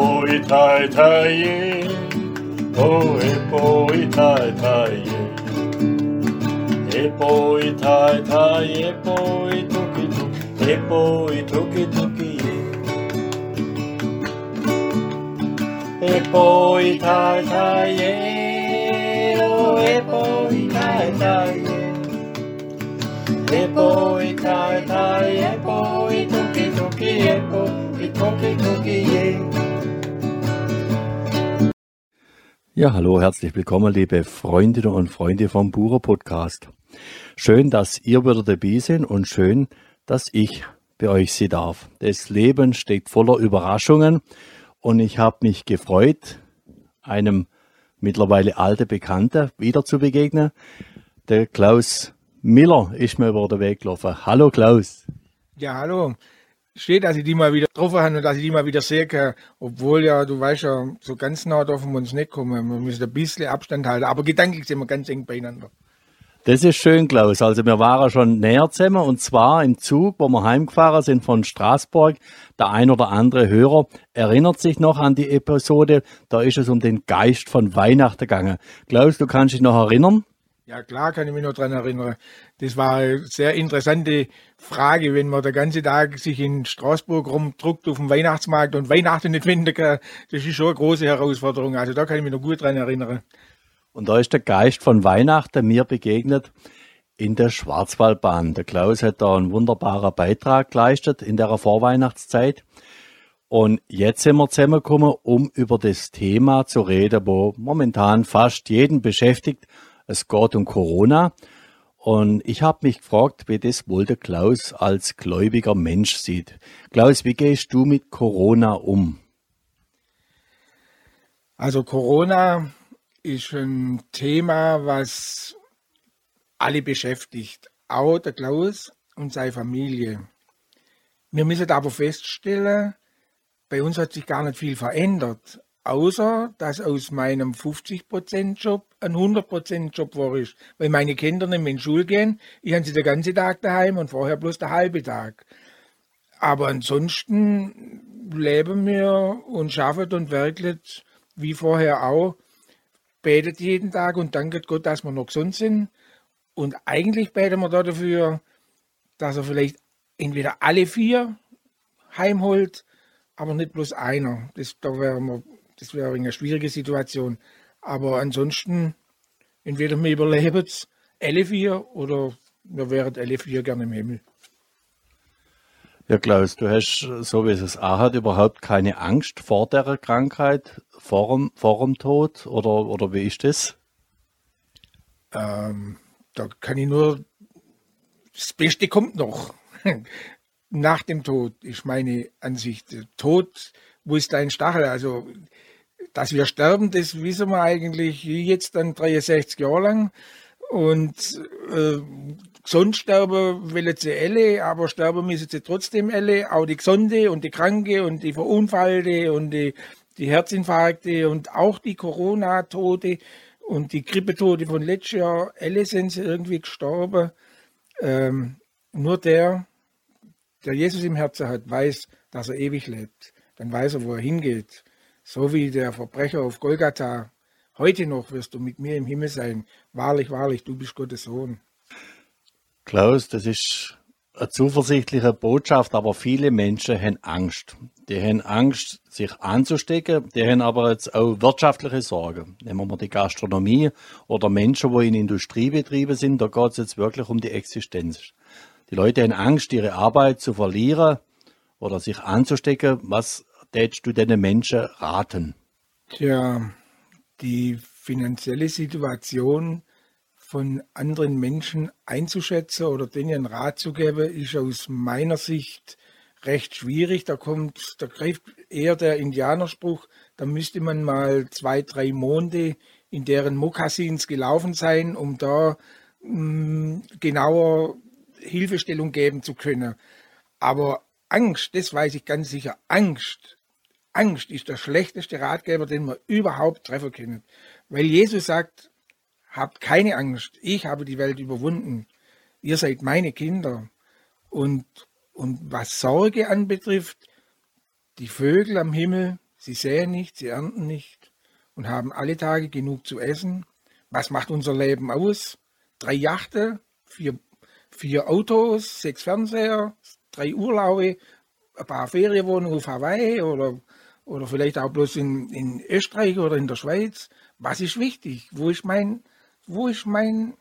poi tai tai ye, poi poi tai tai ye. E poi tai tai e poi tuki tuki, e poi tuki tuki ye. E poi tai tai ye, oh e poi tai tai ye. E poi tai tai e poi tuki tuki e poi tuki tuki ye. Ja, hallo, herzlich willkommen, liebe Freundinnen und Freunde vom Bucher Podcast. Schön, dass ihr wieder dabei seid und schön, dass ich bei euch sein darf. Das Leben steckt voller Überraschungen und ich habe mich gefreut, einem mittlerweile alten Bekannten wieder zu begegnen. Der Klaus Miller ist mir über den Weg gelaufen. Hallo Klaus. Ja, hallo. Steht, dass ich die mal wieder getroffen habe und dass ich die mal wieder sehe kann. Obwohl ja, du weißt ja, so ganz nah dürfen wir uns nicht kommen. Wir müssen ein bisschen Abstand halten. Aber gedanklich sind wir ganz eng beieinander. Das ist schön, Klaus. Also wir waren schon näher zusammen und zwar im Zug, wo wir heimgefahren sind von Straßburg. Der ein oder andere Hörer erinnert sich noch an die Episode. Da ist es um den Geist von Weihnachten gegangen. Klaus, du kannst dich noch erinnern? Ja, klar kann ich mich noch dran erinnern. Das war eine sehr interessante Frage, wenn man den ganzen Tag sich in Straßburg rumdruckt auf dem Weihnachtsmarkt und Weihnachten nicht finden kann. Das ist schon eine große Herausforderung. Also da kann ich mich noch gut dran erinnern. Und da ist der Geist von Weihnachten mir begegnet in der Schwarzwaldbahn. Der Klaus hat da einen wunderbaren Beitrag geleistet in der Vorweihnachtszeit. Und jetzt sind wir zusammengekommen, um über das Thema zu reden, wo momentan fast jeden beschäftigt. Es geht um Corona. Und ich habe mich gefragt, wie das wohl der Klaus als gläubiger Mensch sieht. Klaus, wie gehst du mit Corona um? Also Corona ist ein Thema, was alle beschäftigt, auch der Klaus und seine Familie. Wir müssen aber feststellen, bei uns hat sich gar nicht viel verändert, außer dass aus meinem 50%-Job ein 100%-Job war ist, weil meine Kinder nicht mehr in die Schule gehen, ich habe sie den ganzen Tag daheim und vorher bloß den halben Tag. Aber ansonsten leben wir und schaffen und werkeln wie vorher auch betet jeden Tag und danket Gott, dass wir noch gesund sind. Und eigentlich beten wir da dafür, dass er vielleicht entweder alle vier heimholt, aber nicht bloß einer. Das, da wäre wir, das wäre eine schwierige Situation. Aber ansonsten, entweder wir überleben es alle vier oder wir wären alle vier gerne im Himmel. Ja, Klaus, du hast, so wie es es auch hat, überhaupt keine Angst vor der Krankheit, vor dem, vor dem Tod oder, oder wie ist das? Ähm, da kann ich nur, das Beste kommt noch. Nach dem Tod ist meine Ansicht. Tod, wo ist dein Stachel? Also, dass wir sterben, das wissen wir eigentlich jetzt dann 63 Jahre lang. Und äh, gesund sterben wollen sie alle, aber sterben müssen sie trotzdem alle. Auch die Gesunde und die Kranke und die Verunfallte und die, die Herzinfarkte und auch die Corona-Tote und die Grippetote von letztes Jahr. Alle sind sie irgendwie gestorben. Ähm, nur der, der Jesus im Herzen hat, weiß, dass er ewig lebt. Dann weiß er, wo er hingeht. So wie der Verbrecher auf Golgatha. Heute noch wirst du mit mir im Himmel sein. Wahrlich, wahrlich, du bist Gottes Sohn. Klaus, das ist eine zuversichtliche Botschaft, aber viele Menschen haben Angst. Die haben Angst, sich anzustecken, die haben aber jetzt auch wirtschaftliche Sorgen. Nehmen wir mal die Gastronomie oder Menschen, die in Industriebetrieben sind, da geht es jetzt wirklich um die Existenz. Die Leute haben Angst, ihre Arbeit zu verlieren oder sich anzustecken. Was tätst du den Menschen raten? Tja, die finanzielle Situation von anderen Menschen einzuschätzen oder denen einen Rat zu geben, ist aus meiner Sicht recht schwierig. Da kommt, da greift eher der Indianerspruch, da müsste man mal zwei, drei Monate in deren Mokassins gelaufen sein, um da mh, genauer Hilfestellung geben zu können. Aber Angst, das weiß ich ganz sicher, Angst, Angst ist der schlechteste Ratgeber, den man überhaupt treffen kann. Weil Jesus sagt, habt keine Angst, ich habe die Welt überwunden. Ihr seid meine Kinder. Und, und was Sorge anbetrifft, die Vögel am Himmel sie säen nicht, sie ernten nicht und haben alle Tage genug zu essen. Was macht unser Leben aus? Drei Yachten, vier, vier Autos, sechs Fernseher, drei Urlaube, ein paar Ferienwohnungen auf Hawaii oder, oder vielleicht auch bloß in, in Österreich oder in der Schweiz. Was ist wichtig? Wo ist mein, wo ist mein,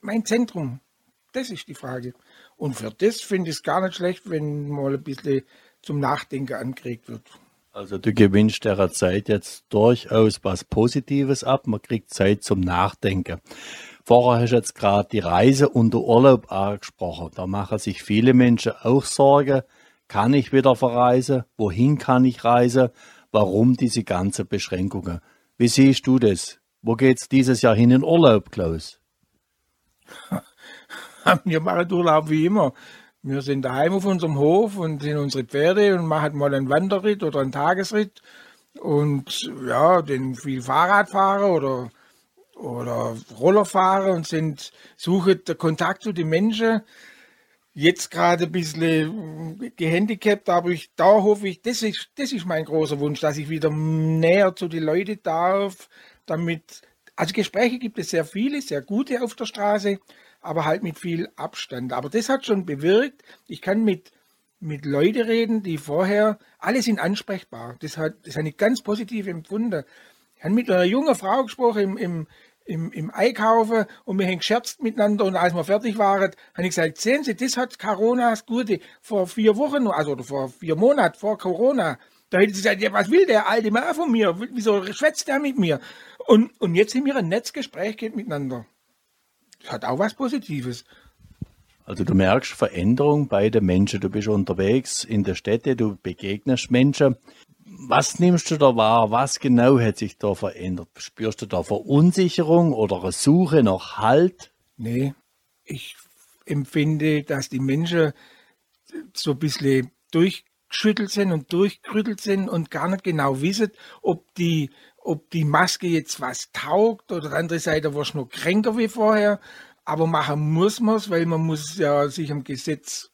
mein Zentrum? Das ist die Frage. Und für das finde ich es gar nicht schlecht, wenn mal ein bisschen zum Nachdenken angeregt wird. Also du gewinnst der Zeit jetzt durchaus was Positives ab. Man kriegt Zeit zum Nachdenken. Vorher hast du jetzt gerade die Reise und den Urlaub angesprochen. Da machen sich viele Menschen auch Sorgen. Kann ich wieder verreisen? Wohin kann ich reisen? Warum diese ganzen Beschränkungen? Wie siehst du das? Wo geht's dieses Jahr hin in Urlaub, Klaus? Wir machen Urlaub wie immer. Wir sind daheim auf unserem Hof und sind unsere Pferde und machen mal einen Wanderritt oder einen Tagesritt und ja, den viel Fahrradfahrer oder oder Rollerfahrer und sind suchen Kontakt zu den Menschen. Jetzt gerade ein bisschen gehandicapt, aber ich, da hoffe ich, das ist, das ist mein großer Wunsch, dass ich wieder näher zu den Leuten darf, damit, also Gespräche gibt es sehr viele, sehr gute auf der Straße, aber halt mit viel Abstand. Aber das hat schon bewirkt, ich kann mit, mit Leuten reden, die vorher, alle sind ansprechbar. Das, hat, das habe ich ganz positiv empfunden. Ich habe mit einer jungen Frau gesprochen im, im, im, im Einkaufen und wir haben gescherzt miteinander und als wir fertig waren, habe ich gesagt, sehen Sie, das hat Corona das Gute. Vor vier Wochen, also vor vier Monaten vor Corona, da hätte sie gesagt, ja, was will der alte Mann von mir? Wieso schwätzt der mit mir? Und, und jetzt haben wir ein Netzgespräch miteinander. Das hat auch was Positives. Also du merkst Veränderung bei den Menschen. Du bist unterwegs in der Städte, du begegnest Menschen. Was nimmst du da wahr? Was genau hat sich da verändert? Spürst du da Verunsicherung oder eine Suche nach Halt? Nee, ich empfinde, dass die Menschen so ein bisschen durchgeschüttelt sind und durchgerüttelt sind und gar nicht genau wissen, ob die, ob die Maske jetzt was taugt oder der andere Seite war es noch kränker wie vorher. Aber machen muss man es, weil man muss ja sich am Gesetz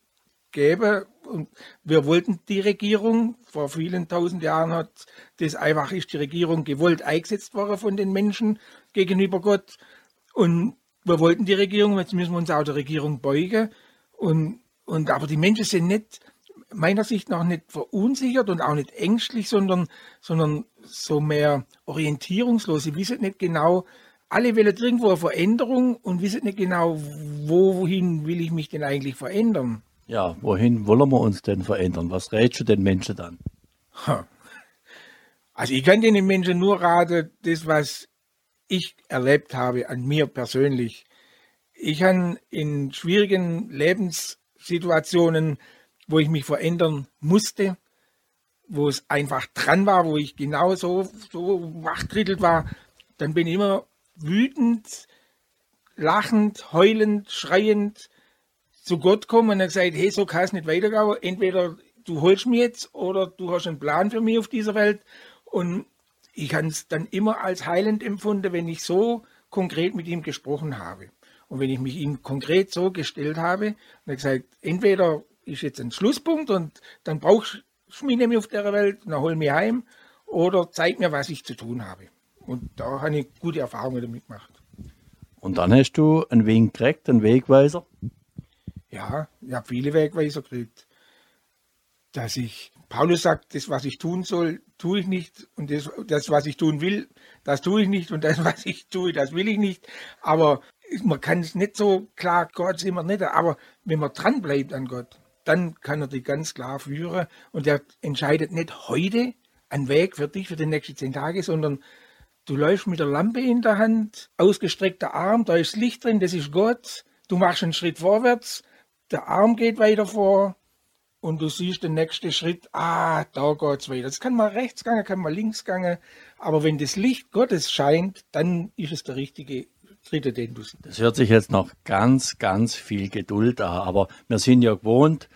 geben. Und wir wollten die Regierung, vor vielen tausend Jahren hat das einfach, ist die Regierung gewollt eingesetzt worden von den Menschen gegenüber Gott. Und wir wollten die Regierung, jetzt müssen wir uns auch der Regierung beugen. Und, und aber die Menschen sind nicht, meiner Sicht nach nicht verunsichert und auch nicht ängstlich, sondern, sondern so mehr orientierungslos. Sie wissen nicht genau, alle wollen irgendwo eine Veränderung und wissen nicht genau, wohin will ich mich denn eigentlich verändern. Ja, wohin wollen wir uns denn verändern? Was rätst du den Menschen dann? Also ich kann den Menschen nur raten, das, was ich erlebt habe an mir persönlich. Ich habe in schwierigen Lebenssituationen, wo ich mich verändern musste, wo es einfach dran war, wo ich genau so, wachtrittelt war, dann bin ich immer wütend, lachend, heulend, schreiend zu Gott kommen und hat gesagt, hey, so kann es nicht weitergehen. Entweder du holst mich jetzt oder du hast einen Plan für mich auf dieser Welt. Und ich habe es dann immer als heilend empfunden, wenn ich so konkret mit ihm gesprochen habe. Und wenn ich mich ihm konkret so gestellt habe und er gesagt, entweder ist jetzt ein Schlusspunkt und dann brauchst du mich nämlich auf der Welt, dann hol mich heim oder zeig mir, was ich zu tun habe. Und da habe ich gute Erfahrungen damit gemacht. Und dann hast du einen Wink gekriegt, einen Wegweiser? Ja, ich habe viele Wegweiser gekriegt. Dass ich, Paulus sagt, das, was ich tun soll, tue ich nicht. Und das, das, was ich tun will, das tue ich nicht. Und das, was ich tue, das will ich nicht. Aber man kann es nicht so klar, Gott ist immer nicht. Aber wenn man dran bleibt an Gott, dann kann er dich ganz klar führen. Und er entscheidet nicht heute einen Weg für dich für die nächsten zehn Tage, sondern du läufst mit der Lampe in der Hand, ausgestreckter Arm, da ist Licht drin, das ist Gott. Du machst einen Schritt vorwärts der Arm geht weiter vor und du siehst den nächsten Schritt, ah, da geht's weiter. Das kann mal rechts gehen, kann mal links gehen, aber wenn das Licht Gottes scheint, dann ist es der richtige Schritt, den du siehst. Das hört sich jetzt noch ganz, ganz viel Geduld an, aber wir sind ja gewohnt,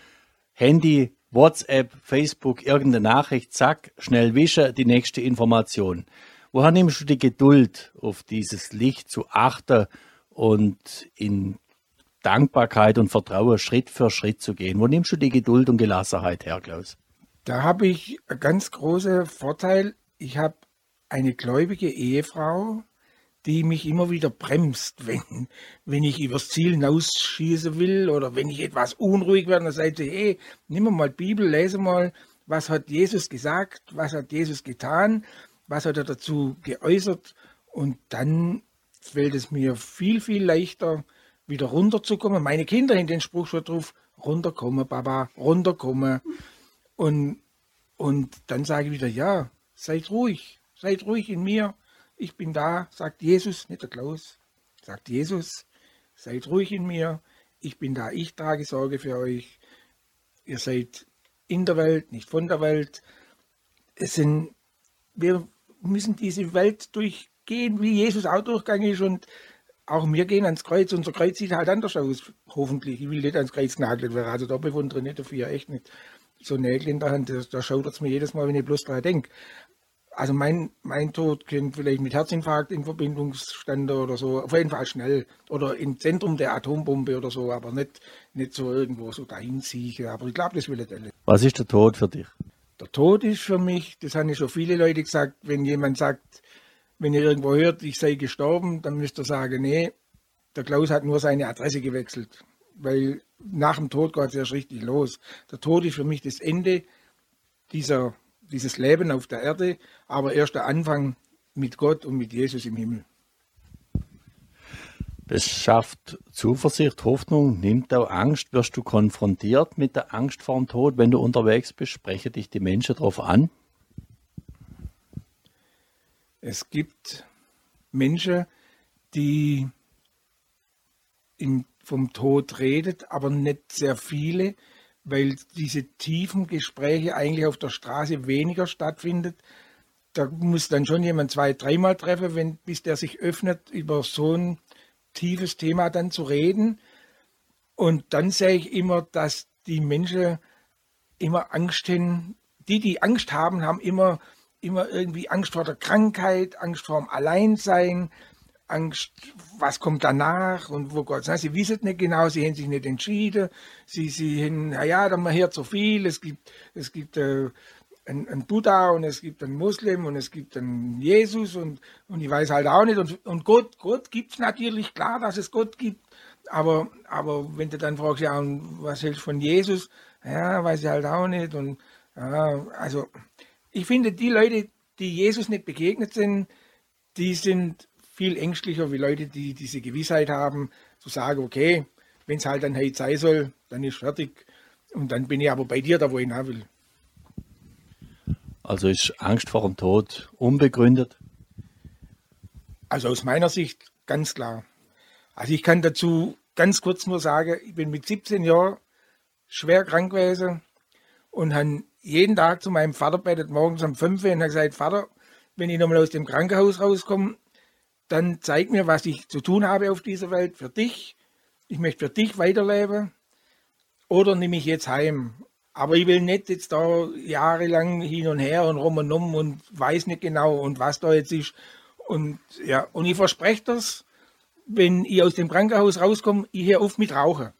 Handy, WhatsApp, Facebook, irgendeine Nachricht, zack, schnell wischen, die nächste Information. Woher nimmst du die Geduld, auf dieses Licht zu achten und in Dankbarkeit und Vertrauen Schritt für Schritt zu gehen. Wo nimmst du die Geduld und Gelassenheit her, Klaus? Da habe ich einen ganz großen Vorteil. Ich habe eine gläubige Ehefrau, die mich immer wieder bremst, wenn, wenn ich übers Ziel hinausschießen will oder wenn ich etwas unruhig werde, dann sagt sie, hey, nimm mal Bibel, lese mal, was hat Jesus gesagt, was hat Jesus getan, was hat er dazu geäußert und dann fällt es mir viel, viel leichter, wieder runterzukommen. Meine Kinder in den Spruch schon drauf, runterkommen, Papa, runterkommen. Und, und dann sage ich wieder, ja, seid ruhig, seid ruhig in mir. Ich bin da, sagt Jesus, nicht der Klaus, sagt Jesus, seid ruhig in mir. Ich bin da, ich trage Sorge für euch. Ihr seid in der Welt, nicht von der Welt. Es sind, wir müssen diese Welt durchgehen, wie Jesus auch durchgegangen ist und auch wir gehen ans Kreuz. Unser Kreuz sieht halt anders aus, hoffentlich. Ich will nicht ans Kreuz genagelt werden, also da bewundere ich nicht dafür, echt nicht. So Nägel in der Hand, da schaudert es mir jedes Mal, wenn ich bloß daran denke. Also mein, mein Tod könnte vielleicht mit Herzinfarkt in Verbindung standen oder so, auf jeden Fall schnell. Oder im Zentrum der Atombombe oder so, aber nicht, nicht so irgendwo so dahin ziehen. Aber ich glaube, das will nicht alle. Was ist der Tod für dich? Der Tod ist für mich, das haben ja schon viele Leute gesagt, wenn jemand sagt, wenn ihr irgendwo hört, ich sei gestorben, dann müsst ihr sagen, nee, der Klaus hat nur seine Adresse gewechselt. Weil nach dem Tod geht es erst richtig los. Der Tod ist für mich das Ende dieser, dieses Leben auf der Erde, aber erst der Anfang mit Gott und mit Jesus im Himmel. Das schafft Zuversicht, Hoffnung, nimmt auch Angst. Wirst du konfrontiert mit der Angst vor dem Tod, wenn du unterwegs bist? Sprechen dich die Menschen darauf an? Es gibt Menschen, die im, vom Tod redet, aber nicht sehr viele, weil diese tiefen Gespräche eigentlich auf der Straße weniger stattfindet. Da muss dann schon jemand zwei, dreimal treffen, wenn, bis der sich öffnet, über so ein tiefes Thema dann zu reden. Und dann sehe ich immer, dass die Menschen immer Angst haben. Die, die Angst haben, haben immer immer irgendwie Angst vor der Krankheit, Angst vor dem Alleinsein, Angst, was kommt danach und wo Gott sagt, sie wissen nicht genau, sie haben sich nicht entschieden, sie, sie haben, naja, dann man hört so viel, es gibt, es gibt äh, einen, einen Buddha und es gibt einen Muslim und es gibt einen Jesus und, und ich weiß halt auch nicht und, und Gott, Gott gibt es natürlich, klar, dass es Gott gibt, aber, aber wenn du dann fragst, ja, und was hältst du von Jesus, ja, weiß ich halt auch nicht und ja, also ich finde, die Leute, die Jesus nicht begegnet sind, die sind viel ängstlicher wie Leute, die diese Gewissheit haben, zu sagen, okay, wenn es halt dann heute sein soll, dann ist fertig. Und dann bin ich aber bei dir da, wo ich hin will. Also ist Angst vor dem Tod unbegründet? Also aus meiner Sicht ganz klar. Also ich kann dazu ganz kurz nur sagen, ich bin mit 17 Jahren schwer krank gewesen und habe jeden Tag zu meinem Vater bettet, morgens um 5 Uhr und hat gesagt, Vater, wenn ich nochmal aus dem Krankenhaus rauskomme, dann zeig mir, was ich zu tun habe auf dieser Welt für dich. Ich möchte für dich weiterleben oder nehme ich jetzt heim. Aber ich will nicht jetzt da jahrelang hin und her und rum und um und weiß nicht genau und was da jetzt ist. Und ja, und ich verspreche das, wenn ich aus dem Krankenhaus rauskomme, ich höre auf mit Rauchen.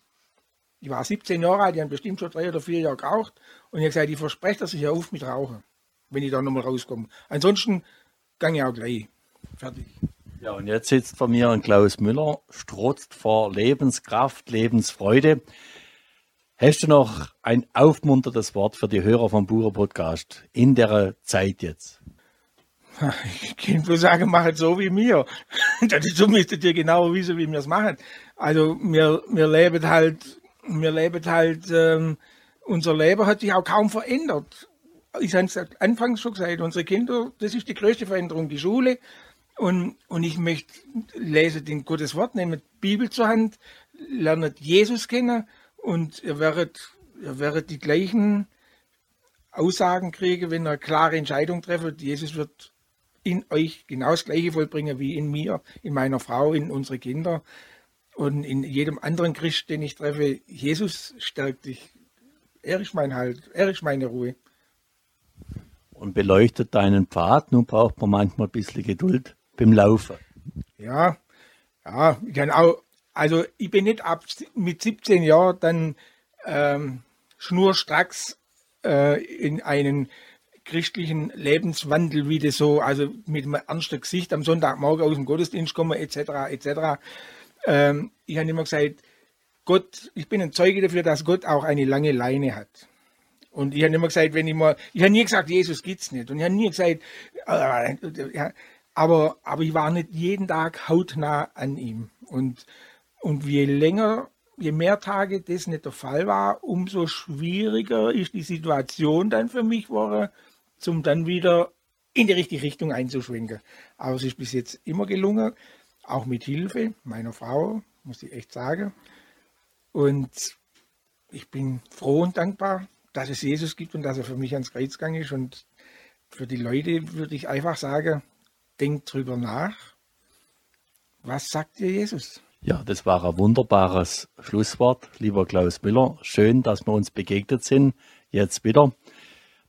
Ich war 17 Jahre alt, ich habe bestimmt schon drei oder vier Jahre geraucht und ich habe gesagt, ich verspreche, dass ich hier auf mit Rauchen, wenn ich da nochmal rauskomme. Ansonsten gehe ich auch gleich. Fertig. Ja, und jetzt sitzt vor mir ein Klaus Müller, strotzt vor Lebenskraft, Lebensfreude. Hast du noch ein aufmunterndes Wort für die Hörer vom Bucher Podcast in der Zeit jetzt? Ich kann nur sagen, mach es so wie mir. Dazu müsstet ihr genau wissen, wie wir es machen. Also wir, wir leben halt, wir leben halt ähm, unser Leben hat sich auch kaum verändert. Ich habe es anfangs schon gesagt, unsere Kinder, das ist die größte Veränderung, die Schule. Und, und ich möchte, lese den Gottes Wort, nehmt Bibel zur Hand, lernt Jesus kennen und ihr werdet, ihr werdet die gleichen Aussagen kriegen, wenn ihr eine klare Entscheidung trefft. Jesus wird in euch genau das Gleiche vollbringen wie in mir, in meiner Frau, in unsere Kinder und in jedem anderen Christ, den ich treffe. Jesus stärkt dich er ist mein Halt, er ist meine Ruhe. Und beleuchtet deinen Pfad. Nun braucht man manchmal ein bisschen Geduld beim Laufen. Ja, ja, ich kann auch, also ich bin nicht ab mit 17 Jahren dann ähm, schnurstracks äh, in einen christlichen Lebenswandel, wie das so, also mit einem ernsten Gesicht am Sonntagmorgen aus dem Gottesdienst kommen, etc., etc. Ähm, ich habe immer gesagt, Gott, ich bin ein Zeuge dafür, dass Gott auch eine lange Leine hat. Und ich habe immer gesagt, wenn ich mal, ich habe nie gesagt, Jesus gibt's nicht. Und ich habe nie gesagt, äh, aber, aber ich war nicht jeden Tag hautnah an ihm. Und, und je länger, je mehr Tage das nicht der Fall war, umso schwieriger ist die Situation dann für mich geworden, zum dann wieder in die richtige Richtung einzuschwenken. Aber es ist bis jetzt immer gelungen, auch mit Hilfe meiner Frau, muss ich echt sagen. Und ich bin froh und dankbar, dass es Jesus gibt und dass er für mich ans Kreuz gegangen ist. Und für die Leute würde ich einfach sagen, denkt drüber nach. Was sagt dir Jesus? Ja, das war ein wunderbares Schlusswort, lieber Klaus Müller. Schön, dass wir uns begegnet sind. Jetzt wieder.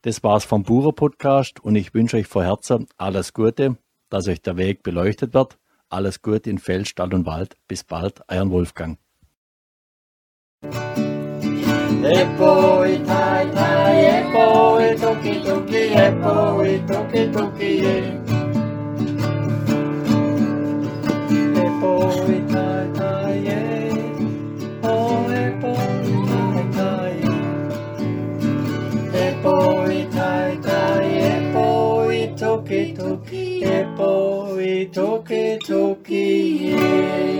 Das war's vom Bucher Podcast und ich wünsche euch vor Herzen alles Gute, dass euch der Weg beleuchtet wird. Alles gut in Feld, Stadt und Wald. Bis bald, euren Wolfgang. Epoi tai tai, epoi toque toki toki yeah.